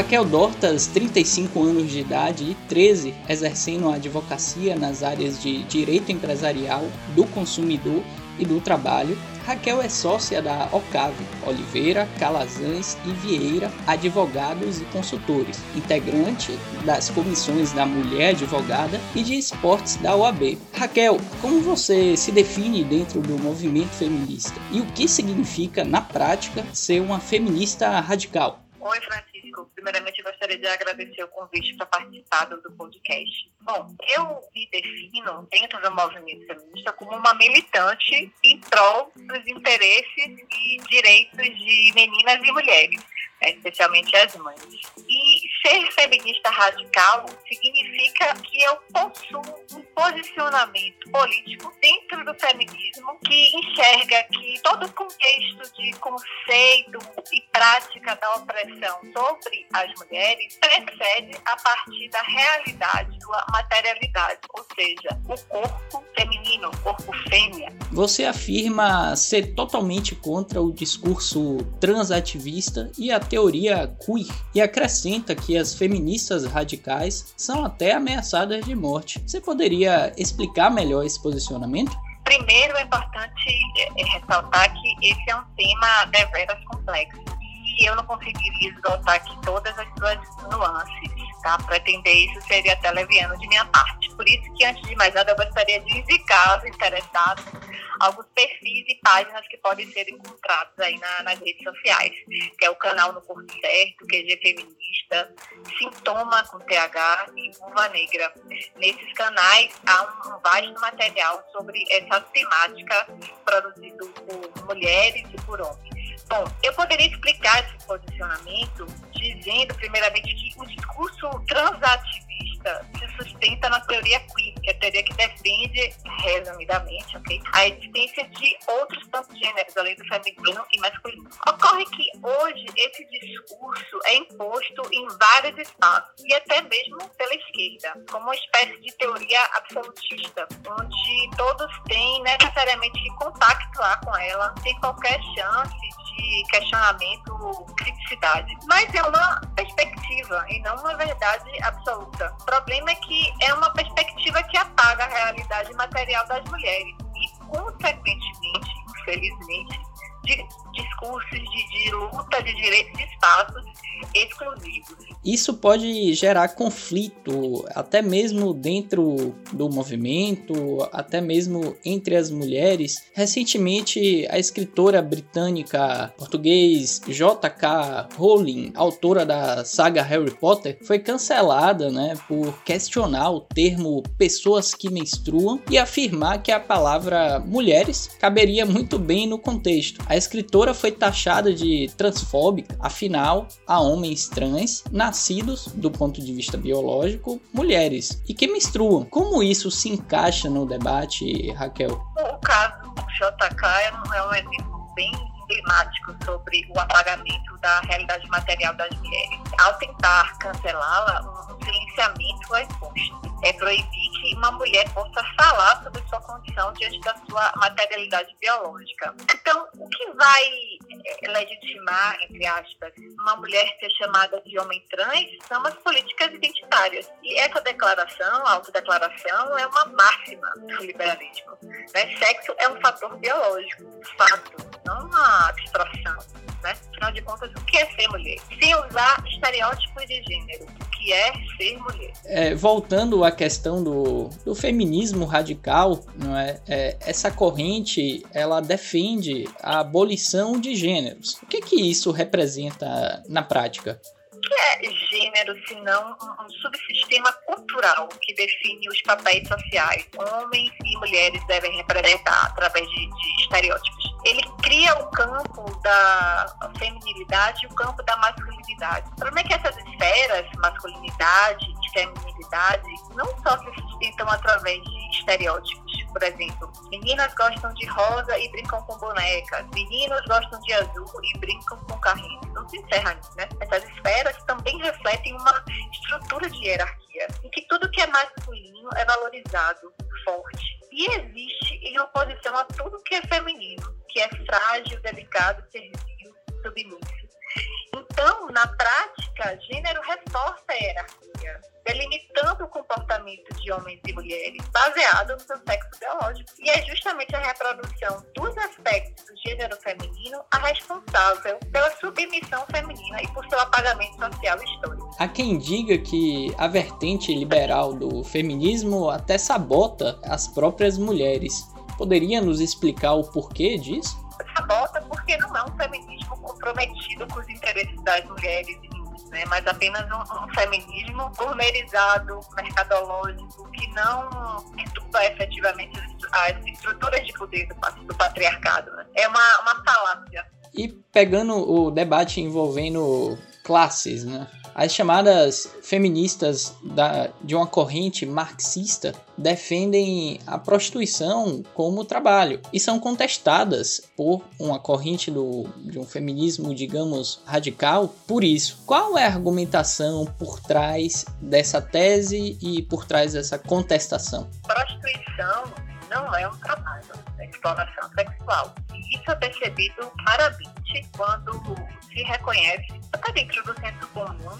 Raquel Dortas, 35 anos de idade e 13, exercendo a advocacia nas áreas de direito empresarial, do consumidor e do trabalho, Raquel é sócia da Ocave, Oliveira, Calazans e Vieira, advogados e consultores, integrante das comissões da Mulher Advogada e de Esportes da OAB. Raquel, como você se define dentro do movimento feminista e o que significa, na prática, ser uma feminista radical? Oi, Francisco. Primeiramente, gostaria de agradecer o convite para participar do podcast. Bom, eu me defino dentro do movimento feminista como uma militante em prol dos interesses e direitos de meninas e mulheres, né, especialmente as mães. E ser feminista radical significa que eu possuo um posicionamento político dentro do feminismo que enxerga que todo o contexto de conceito e prática da opressão sobre as mulheres precede a partir da realidade, da materialidade, ou seja, o corpo feminino, o corpo fêmea. Você afirma ser totalmente contra o discurso transativista e a teoria queer e acrescenta que as feministas radicais são até ameaçadas de morte. Você poderia explicar melhor esse posicionamento? Primeiro, é importante é, ressaltar que esse é um tema deveras complexo e eu não conseguiria esgotar aqui todas as suas nuances, tá? Pretender isso seria até leviano de minha parte. Por isso que, antes de mais nada, eu gostaria de indicar aos interessados alguns perfis e páginas que podem ser encontrados aí na, nas redes sociais, que é o canal No Corpo Certo, QG Feminista, Sintoma com TH e Uva Negra. Nesses canais há um, um vasto material sobre essa temática produzido por mulheres e por homens. Bom, eu poderia explicar esse posicionamento dizendo, primeiramente, que o discurso transativista se sustenta na teoria queer, que é a teoria que defende, resumidamente, okay, a existência de outros tantos gêneros, além do feminino e masculino. Ocorre que hoje esse discurso é imposto em vários espaços, e até mesmo pela esquerda, como uma espécie de teoria absolutista, onde todos têm necessariamente que compactuar com ela, sem qualquer chance de questionamento, criticidade. Mas é uma perspectiva e não uma verdade absoluta. O problema é que é uma perspectiva que apaga a realidade material das mulheres e, consequentemente, infelizmente, de discursos de, de luta de direitos de espaços exclusivos. Isso pode gerar conflito, até mesmo dentro do movimento, até mesmo entre as mulheres. Recentemente, a escritora britânica português J.K. Rowling, autora da saga Harry Potter, foi cancelada né, por questionar o termo pessoas que menstruam e afirmar que a palavra mulheres caberia muito bem no contexto. A escritora foi taxada de transfóbica, afinal, há homens trans nascidos, do ponto de vista biológico, mulheres e que menstruam. Como isso se encaixa no debate, Raquel? O caso do JK é um exemplo bem emblemático sobre o apagamento da realidade material das mulheres. Ao tentar cancelá-la, um silenciamento é imposto. É proibir que uma mulher possa falar sobre sua condição diante da sua materialidade biológica. Então, o que vai é, legitimar, entre aspas, uma mulher ser chamada de homem trans são as políticas identitárias. E essa declaração, a autodeclaração, é uma máxima do liberalismo. Né? Sexo é um fator biológico, fato, não uma abstração. Né? Afinal de contas, o que é ser mulher? Sem usar estereótipos de gênero. Que é ser mulher? É, voltando à questão do, do feminismo radical, não é? é? Essa corrente ela defende a abolição de gêneros. O que, que isso representa na prática? que é gênero, senão um subsistema cultural que define os papéis sociais? Homens e mulheres devem representar através de, de estereótipos. Ele cria o campo da feminilidade e o campo da masculinidade. O problema é que essas esferas, masculinidade feminilidade, não só se sustentam através de estereótipos. Por exemplo, meninas gostam de rosa e brincam com bonecas, meninos gostam de azul e brincam com carrinhos. Não se encerra nisso, né? Essas esferas também refletem uma estrutura de hierarquia, em que tudo que é masculino é valorizado, forte, e existe em oposição a tudo que é feminino, que é frágil, delicado, servil, submisso. Então, na prática, gênero reforça a hierarquia, delimitando o comportamento de homens e mulheres baseado no seu sexo biológico. E é justamente a reprodução dos aspectos do gênero feminino a responsável pela submissão feminina e por seu apagamento social histórico. Há quem diga que a vertente liberal do feminismo até sabota as próprias mulheres. Poderia nos explicar o porquê disso? Porque não é um feminismo comprometido com os interesses das mulheres né, mas apenas um, um, feminismo gourmetizado, mercadológico, que não estuda efetivamente as estruturas de poder do, do patriarcado. Né? É uma, uma falácia. E pegando o debate envolvendo classes, né? As chamadas feministas da, de uma corrente marxista defendem a prostituição como trabalho e são contestadas por uma corrente do, de um feminismo, digamos, radical por isso. Qual é a argumentação por trás dessa tese e por trás dessa contestação? Prostituição não é um trabalho, é exploração sexual. E isso é percebido claramente quando se reconhece, até dentro do senso comum,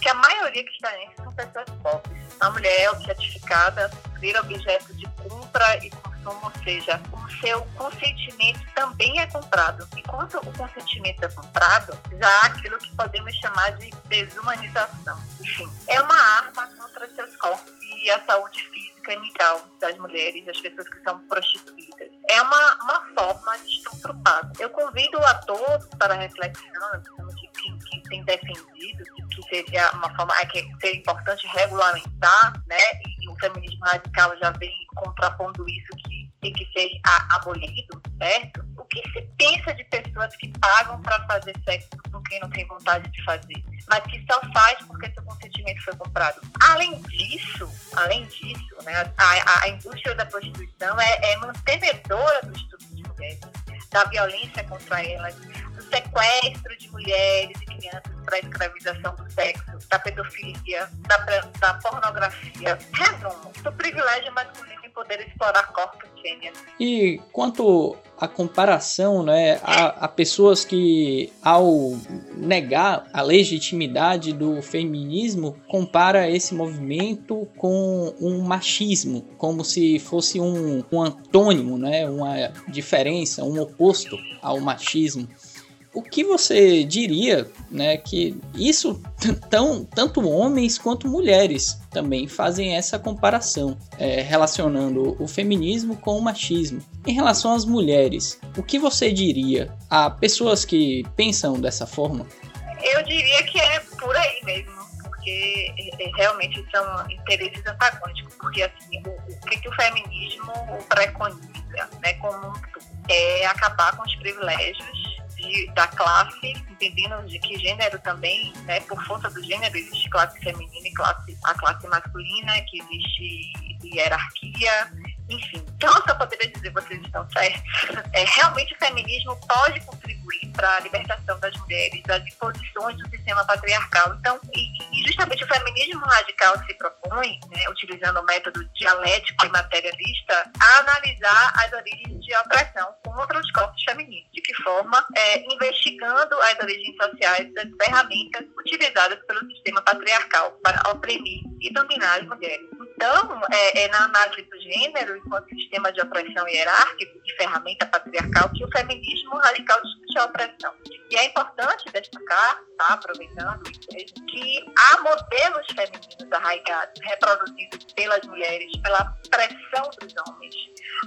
que a maioria que está nisso são pessoas pobres. A mulher é objetificada, vira objeto de compra e consumo, ou seja, o seu consentimento também é comprado. Enquanto o consentimento é comprado, já há aquilo que podemos chamar de desumanização. Enfim, é uma arma contra seus corpos e a saúde física mental das mulheres, das pessoas que são prostituídas. É uma, uma forma de estupro pago. Eu convido a todos para reflexão, de quem, quem tem defendido que seria uma forma é que seria importante regulamentar, né? E o feminismo radical já vem contrapondo isso que tem que ser abolido, certo? O que se pensa de pessoas que pagam para fazer sexo com quem não tem vontade de fazer, mas que só faz porque seu consentimento foi comprado? Além disso, além disso, né, a, a indústria da prostituição é, é mantenedora do estudo de mulheres, da violência contra elas, do sequestro de mulheres e crianças para a escravização do sexo, da pedofilia, da, da pornografia. Resumo, do privilégio masculino poder explorar corpos gêneros. E quanto à comparação, né, a, a pessoas que, ao negar a legitimidade do feminismo, compara esse movimento com um machismo, como se fosse um, um antônimo, né, uma diferença, um oposto ao machismo o que você diria, né, que isso tão, tanto homens quanto mulheres também fazem essa comparação, é, relacionando o feminismo com o machismo. Em relação às mulheres, o que você diria a pessoas que pensam dessa forma? Eu diria que é por aí mesmo, porque é, é, realmente são interesses antagônicos, porque assim, o, o que, que o feminismo preconiza, né, como um é acabar com os privilégios de, da classe, entendendo de que gênero também, né, por força do gênero, existe classe feminina e classe, a classe masculina, que existe hierarquia, enfim. Então, eu poderia dizer, vocês estão certos, é, realmente o feminismo pode contribuir para a libertação das mulheres das imposições do sistema patriarcal. Então, e, e justamente o feminismo radical se propõe, né, utilizando o método dialético e materialista, a analisar as origens de opressão contra os corpos femininos. De que forma? É, investigando as origens sociais das ferramentas utilizadas pelo sistema patriarcal para oprimir e dominar as mulheres. Então, é, é na análise do gênero, enquanto sistema de opressão hierárquico e ferramenta patriarcal, que o feminismo radical discute a opressão. E é importante destacar, tá, aproveitando que há modelos femininos arraigados, reproduzidos pelas mulheres, pela pressão dos homens,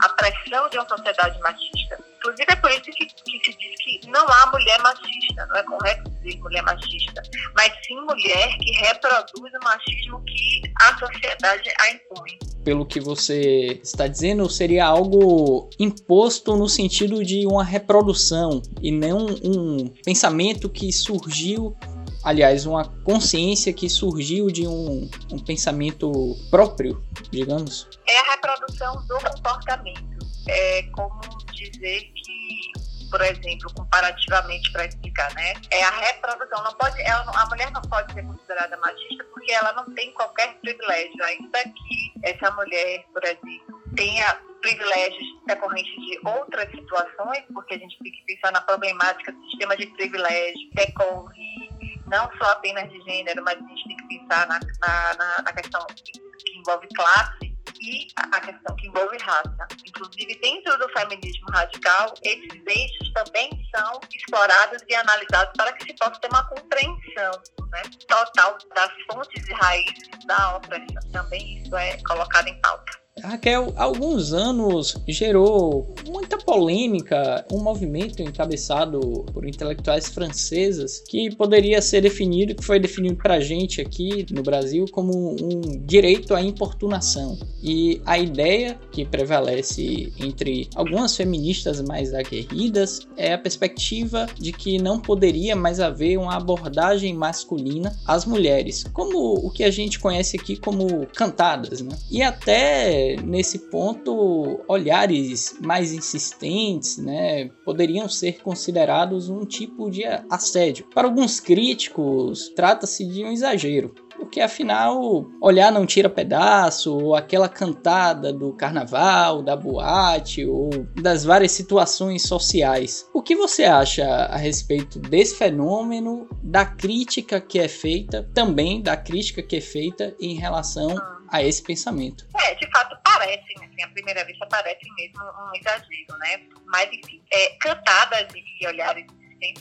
a pressão de uma sociedade machista. Inclusive, é por isso que, que se diz que não há mulher machista, não é correto dizer mulher machista, mas sim mulher que reproduz o machismo que a sociedade a impõe. Pelo que você está dizendo, seria algo imposto no sentido de uma reprodução e não um pensamento que surgiu aliás, uma consciência que surgiu de um, um, pensamento próprio, digamos? É a reprodução do comportamento. É como dizer que por exemplo, comparativamente para explicar, né? É a reprodução. Não pode, ela, a mulher não pode ser considerada machista porque ela não tem qualquer privilégio, ainda que essa mulher, por exemplo, tenha privilégios decorrentes de outras situações, porque a gente tem que pensar na problemática do sistema de privilégio, decorre não só apenas de gênero, mas a gente tem que pensar na, na, na questão que envolve classe e a questão que envolve raça. Inclusive, dentro do feminismo radical, esses eixos também são explorados e analisados para que se possa ter uma compreensão né, total das fontes e raízes da opressão. Também isso é colocado em pauta. Raquel, há alguns anos gerou muita polêmica um movimento encabeçado por intelectuais francesas que poderia ser definido, que foi definido para gente aqui no Brasil como um direito à importunação. E a ideia que prevalece entre algumas feministas mais aguerridas é a perspectiva de que não poderia mais haver uma abordagem masculina às mulheres, como o que a gente conhece aqui como cantadas, né? E até nesse ponto, olhares mais insistentes né, poderiam ser considerados um tipo de assédio. Para alguns críticos, trata-se de um exagero porque afinal, olhar não tira pedaço, ou aquela cantada do carnaval, da boate, ou das várias situações sociais. O que você acha a respeito desse fenômeno, da crítica que é feita, também da crítica que é feita em relação a esse pensamento? É, de fato, parece, assim, à primeira vista parece mesmo um exagero, né? Mas, enfim, é, cantadas e olhares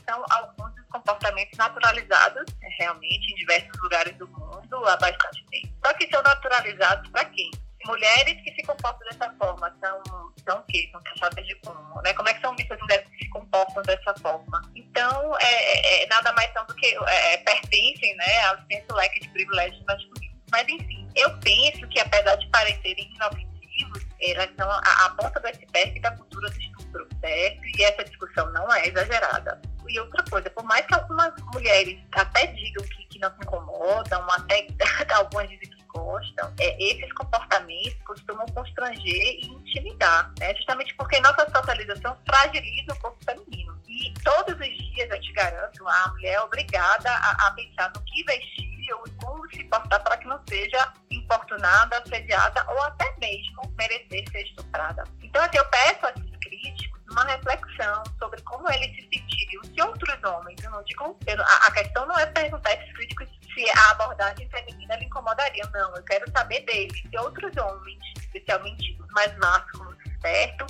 são alguns dos comportamentos naturalizados, né, realmente, em diversos lugares do mundo há bastante tempo. Só que são naturalizados para quem? Mulheres que se comportam dessa forma são, são o quê? São taxadas de como? Né? Como é que são vistas mulheres que se comportam dessa forma? Então, é, é, é nada mais são do que é, pertencem né, ao senso leque de privilégios masculinos. Mas, enfim, eu penso que, apesar de parecerem inofensivos, elas são a, a ponta do iceberg da cultura do estupro, certo? E essa discussão não é exagerada. E outra coisa, por mais que algumas mulheres até digam que, que não se incomodam, até algumas dizem que gostam, é, esses comportamentos costumam constranger e intimidar, né? justamente porque nossa socialização fragiliza o corpo feminino. E todos os dias, eu te garanto, a mulher é obrigada a, a pensar no que vestir ou como se portar para que não seja importunada, assediada ou até mesmo merecer ser estuprada. Então, assim, eu peço a esses críticos uma reflexão sobre como eles se sentiriam se outros homens, eu não digo, eu, a, a, questão não é perguntar a esses críticos se a abordagem feminina lhe incomodaria, não, eu quero saber deles, se outros homens, especialmente mais másculos, certo?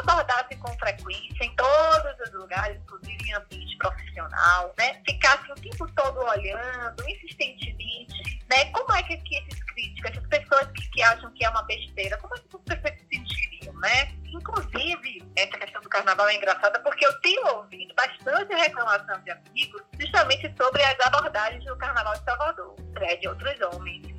Abordassem com frequência em todos os lugares, inclusive em ambiente profissional, né? Ficassem o tempo todo olhando, insistentemente, né? Como é que, que esses críticos, essas pessoas que, que acham que é uma besteira, como é que essas pessoas se sentiriam, né? Inclusive, essa questão do carnaval é engraçada porque eu tenho ouvido bastante reclamação de amigos justamente sobre as abordagens do carnaval de Salvador, né, de outros homens.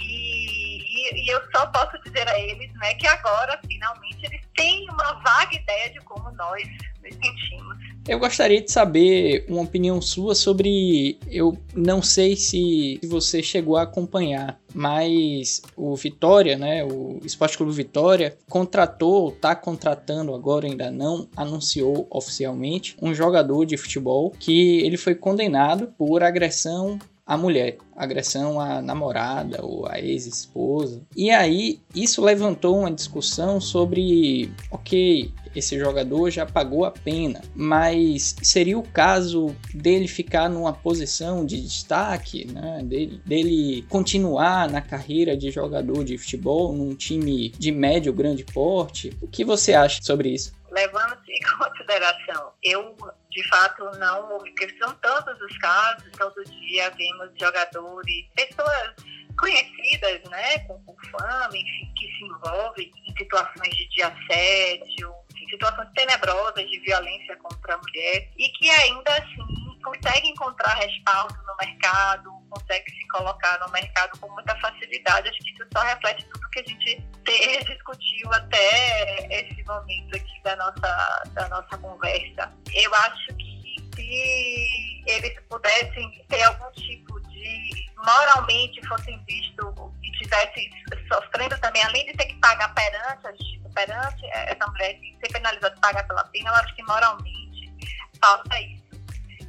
E, eu só posso dizer a eles né, que agora, finalmente, eles têm uma vaga ideia de como nós nos sentimos. Eu gostaria de saber uma opinião sua sobre. Eu não sei se você chegou a acompanhar, mas o Vitória, né, o Esporte Clube Vitória, contratou, está contratando agora, ainda não anunciou oficialmente, um jogador de futebol que ele foi condenado por agressão à mulher, agressão à namorada ou à ex-esposa. E aí isso levantou uma discussão sobre, ok, esse jogador já pagou a pena, mas seria o caso dele ficar numa posição de destaque, né? dele, dele continuar na carreira de jogador de futebol num time de médio grande porte. O que você acha sobre isso? Levando-se em consideração, eu de fato não, porque são tantos os casos, todo dia vemos jogadores, pessoas conhecidas, né, com, com fama, enfim, que se envolvem em situações de, assédio, em situações tenebrosas de violência contra a mulher e que ainda assim consegue encontrar respaldo no mercado, consegue se colocar no mercado com muita facilidade. Acho que isso só reflete tudo que a gente discutiu até esse momento aqui da nossa, da nossa conversa. Eu acho que se eles pudessem ter algum tipo de moralmente fossem vistos e tivessem sofrendo também, além de ter que pagar perante, perante essa mulher ser penalizada de pagar pela pena, eu acho que moralmente falta isso.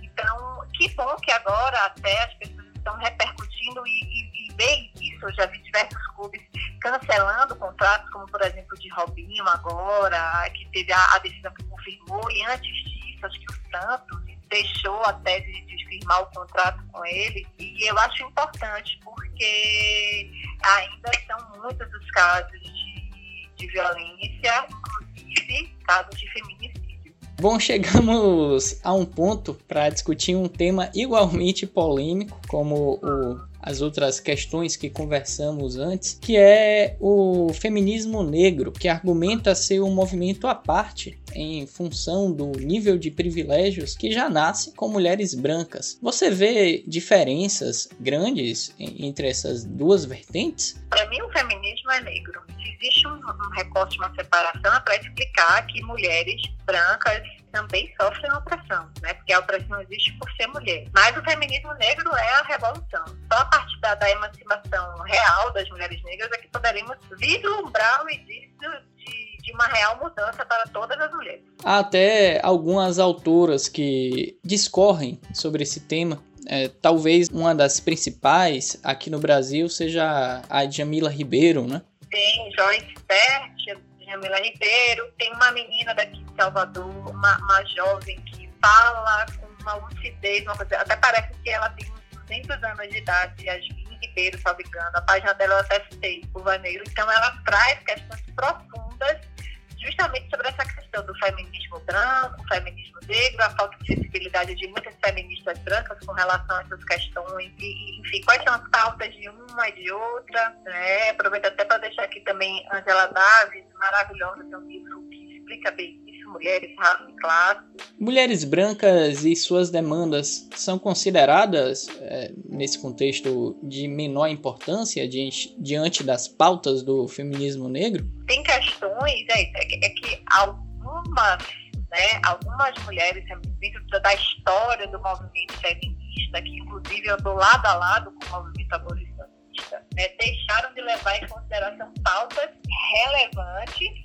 Então, que bom que agora até as pessoas estão repercutindo e, e, e isso. Eu já vi diversos clubes cancelando contratos, como por exemplo de Robinho agora, que teve a, a decisão que confirmou, e antes disso, acho que o Santos deixou até de, de firmar o contrato com ele. E eu acho importante, porque ainda são muitos os casos de, de violência, inclusive casos de feminicídio. Bom, chegamos a um ponto para discutir um tema igualmente polêmico, como o as outras questões que conversamos antes, que é o feminismo negro, que argumenta ser um movimento à parte em função do nível de privilégios que já nasce com mulheres brancas. Você vê diferenças grandes entre essas duas vertentes? Para mim, o feminismo é negro. Existe um, recorte, uma separação para explicar que mulheres brancas também sofrem opressão, né? Porque a opressão existe por ser mulher. Mas o feminismo negro é a revolução. Só a partir da, da emancipação real das mulheres negras é que poderemos vislumbrar o início de, de uma real mudança para todas as mulheres. Há até algumas autoras que discorrem sobre esse tema. É, talvez uma das principais aqui no Brasil seja a Jamila Ribeiro, né? Tem Joyce Bert, Jamila Ribeiro, tem uma menina daqui Salvador, uma, uma jovem que fala com uma lucidez, uma coisa, até parece que ela tem uns 200 anos de idade, Yasmin Ribeiro, salvo engano, a página dela eu até citei, o Vaneiro, então ela traz questões profundas justamente sobre essa questão do feminismo branco, feminismo negro, a falta de sensibilidade de muitas feministas brancas com relação a essas questões, e, enfim, quais são as pautas de uma e de outra. Né? Aproveito até para deixar aqui também Angela Davis, maravilhosa, tem um livro que explica bem Mulheres, Raça e Classe. Mulheres brancas e suas demandas são consideradas, é, nesse contexto, de menor importância diante, diante das pautas do feminismo negro? Tem questões, é, é, é que algumas, né, algumas mulheres dentro da história do movimento feminista, que inclusive andou lado a lado com o movimento abolicionista, né, deixaram de levar em consideração pautas relevantes,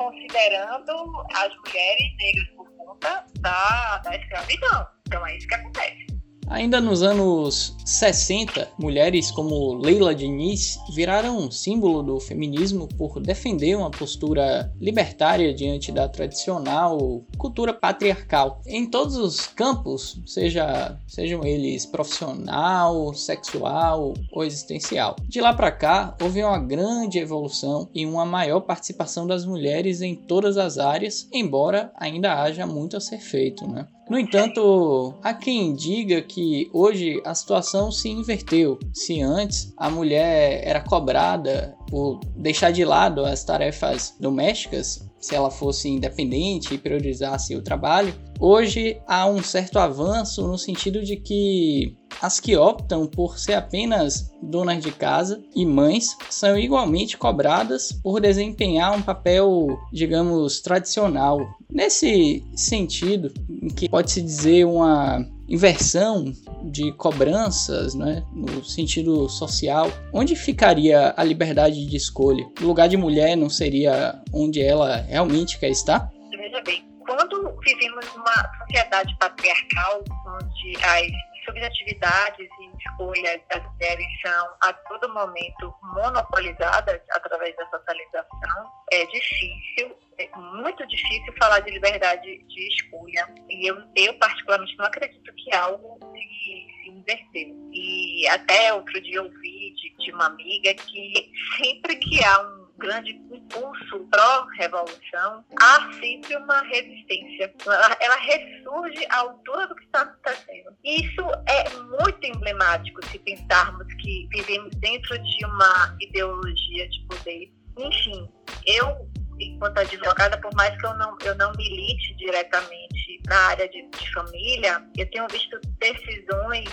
considerando as mulheres negras por conta da, da escravidão. Então é isso que acontece. Ainda nos anos 60, mulheres como Leila Diniz viraram um símbolo do feminismo por defender uma postura libertária diante da tradicional cultura patriarcal. Em todos os campos, seja, sejam eles profissional, sexual ou existencial. De lá para cá, houve uma grande evolução e uma maior participação das mulheres em todas as áreas, embora ainda haja muito a ser feito, né? No entanto, há quem diga que hoje a situação se inverteu. Se antes a mulher era cobrada por deixar de lado as tarefas domésticas, se ela fosse independente e priorizasse o trabalho, hoje há um certo avanço no sentido de que as que optam por ser apenas donas de casa e mães são igualmente cobradas por desempenhar um papel, digamos, tradicional. Nesse sentido, que pode-se dizer uma inversão de cobranças, né, no sentido social, onde ficaria a liberdade de escolha? O lugar de mulher não seria onde ela realmente quer estar? Veja bem, quando vivemos numa sociedade patriarcal, onde as subjetividades e escolhas das mulheres são a todo momento monopolizadas através da socialização, é difícil, é muito difícil falar de liberdade de escolha. E eu, eu particularmente, não acredito que algo se, se inverteu. E até outro dia ouvi de, de uma amiga que sempre que há um grande impulso pró-revolução, há sempre uma resistência. Ela, ela, ressurge à altura do que está acontecendo. Isso é muito emblemático se pensarmos que vivemos dentro de uma ideologia de poder. Enfim, eu, enquanto advogada, por mais que eu não, eu não milite diretamente na área de, de família, eu tenho visto decisões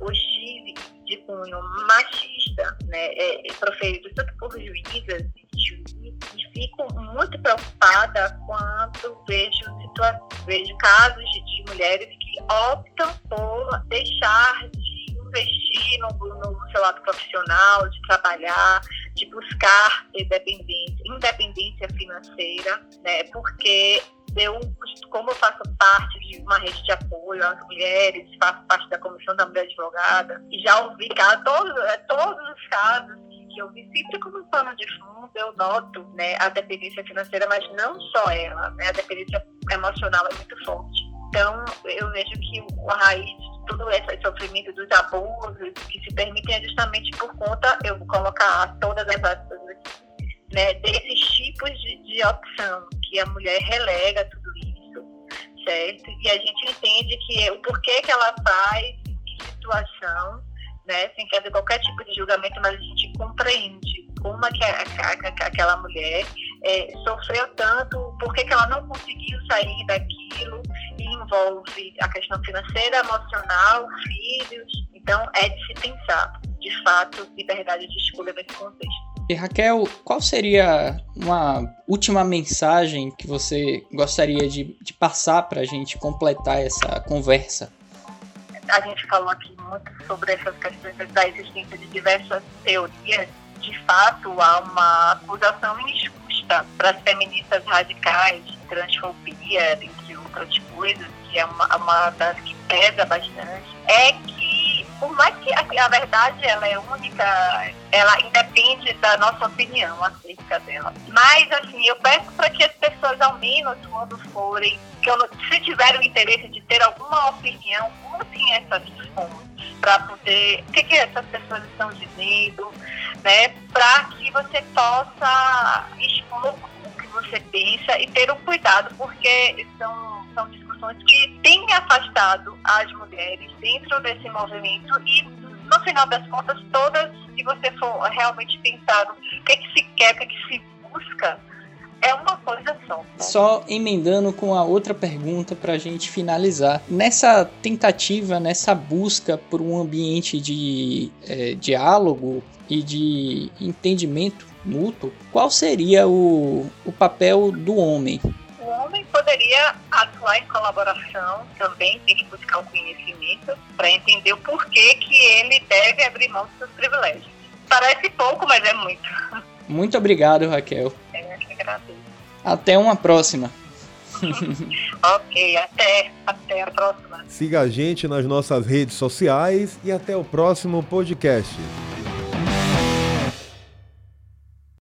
hostis de cunho machista, né, é, proferidos tanto por juízas e fico muito preocupada quando vejo, vejo casos de, mulheres que optam por deixar de investir no, no seu lado profissional, de trabalhar, de buscar independência, independência financeira, né, porque eu, como eu faço parte de uma rede de apoio às mulheres, faço parte da Comissão da Mulher Advogada, e já ouvi casos, todos, é, todos os casos que eu vi sempre como pano de fundo, eu noto né, a dependência financeira, mas não só ela, né, a dependência emocional é muito forte. Então, eu vejo que a raiz todo esse sofrimento dos abusos que se permitem é justamente por conta, eu vou colocar todas as aspas né, desses tipos de, de opção que a mulher relega tudo certo? E a gente entende que o porquê que ela faz, que situação, né, sem fazer qualquer tipo de julgamento, mas a gente compreende como é que a, a, aquela mulher é, sofreu tanto, por que ela não conseguiu sair daquilo, e envolve a questão financeira, emocional, filhos. Então, é de se pensar, de fato, liberdade de escolha nesse contexto. E Raquel, qual seria uma última mensagem que você gostaria de, de passar para a gente completar essa conversa? A gente falou aqui muito sobre essas questões da existência de diversas teorias de fato há uma acusação injusta para as feministas radicais, transfobia, entre outras coisas, que é uma, uma das que pesa bastante, é que, por mais que a, a verdade ela é única, ela independe da nossa opinião acerca dela. Mas, assim, eu peço para que as pessoas, ao menos quando forem, que eu, se tiverem o interesse de ter alguma opinião, usem essas fontes para poder, o que, que essas pessoas estão dizendo, né, para que você possa expor o que você pensa e ter um cuidado, porque são, são que têm afastado as mulheres dentro desse movimento e, no final das contas, todas, se você for realmente pensar o que, é que se quer, o que, é que se busca, é uma coisa só. Né? Só emendando com a outra pergunta para a gente finalizar. Nessa tentativa, nessa busca por um ambiente de é, diálogo e de entendimento mútuo, qual seria o, o papel do homem? Poderia atuar em colaboração também, tem que buscar o conhecimento para entender o porquê que ele deve abrir mão dos seus privilégios. Parece pouco, mas é muito. Muito obrigado, Raquel. É. Até uma próxima. ok, até, até a próxima. Siga a gente nas nossas redes sociais e até o próximo podcast.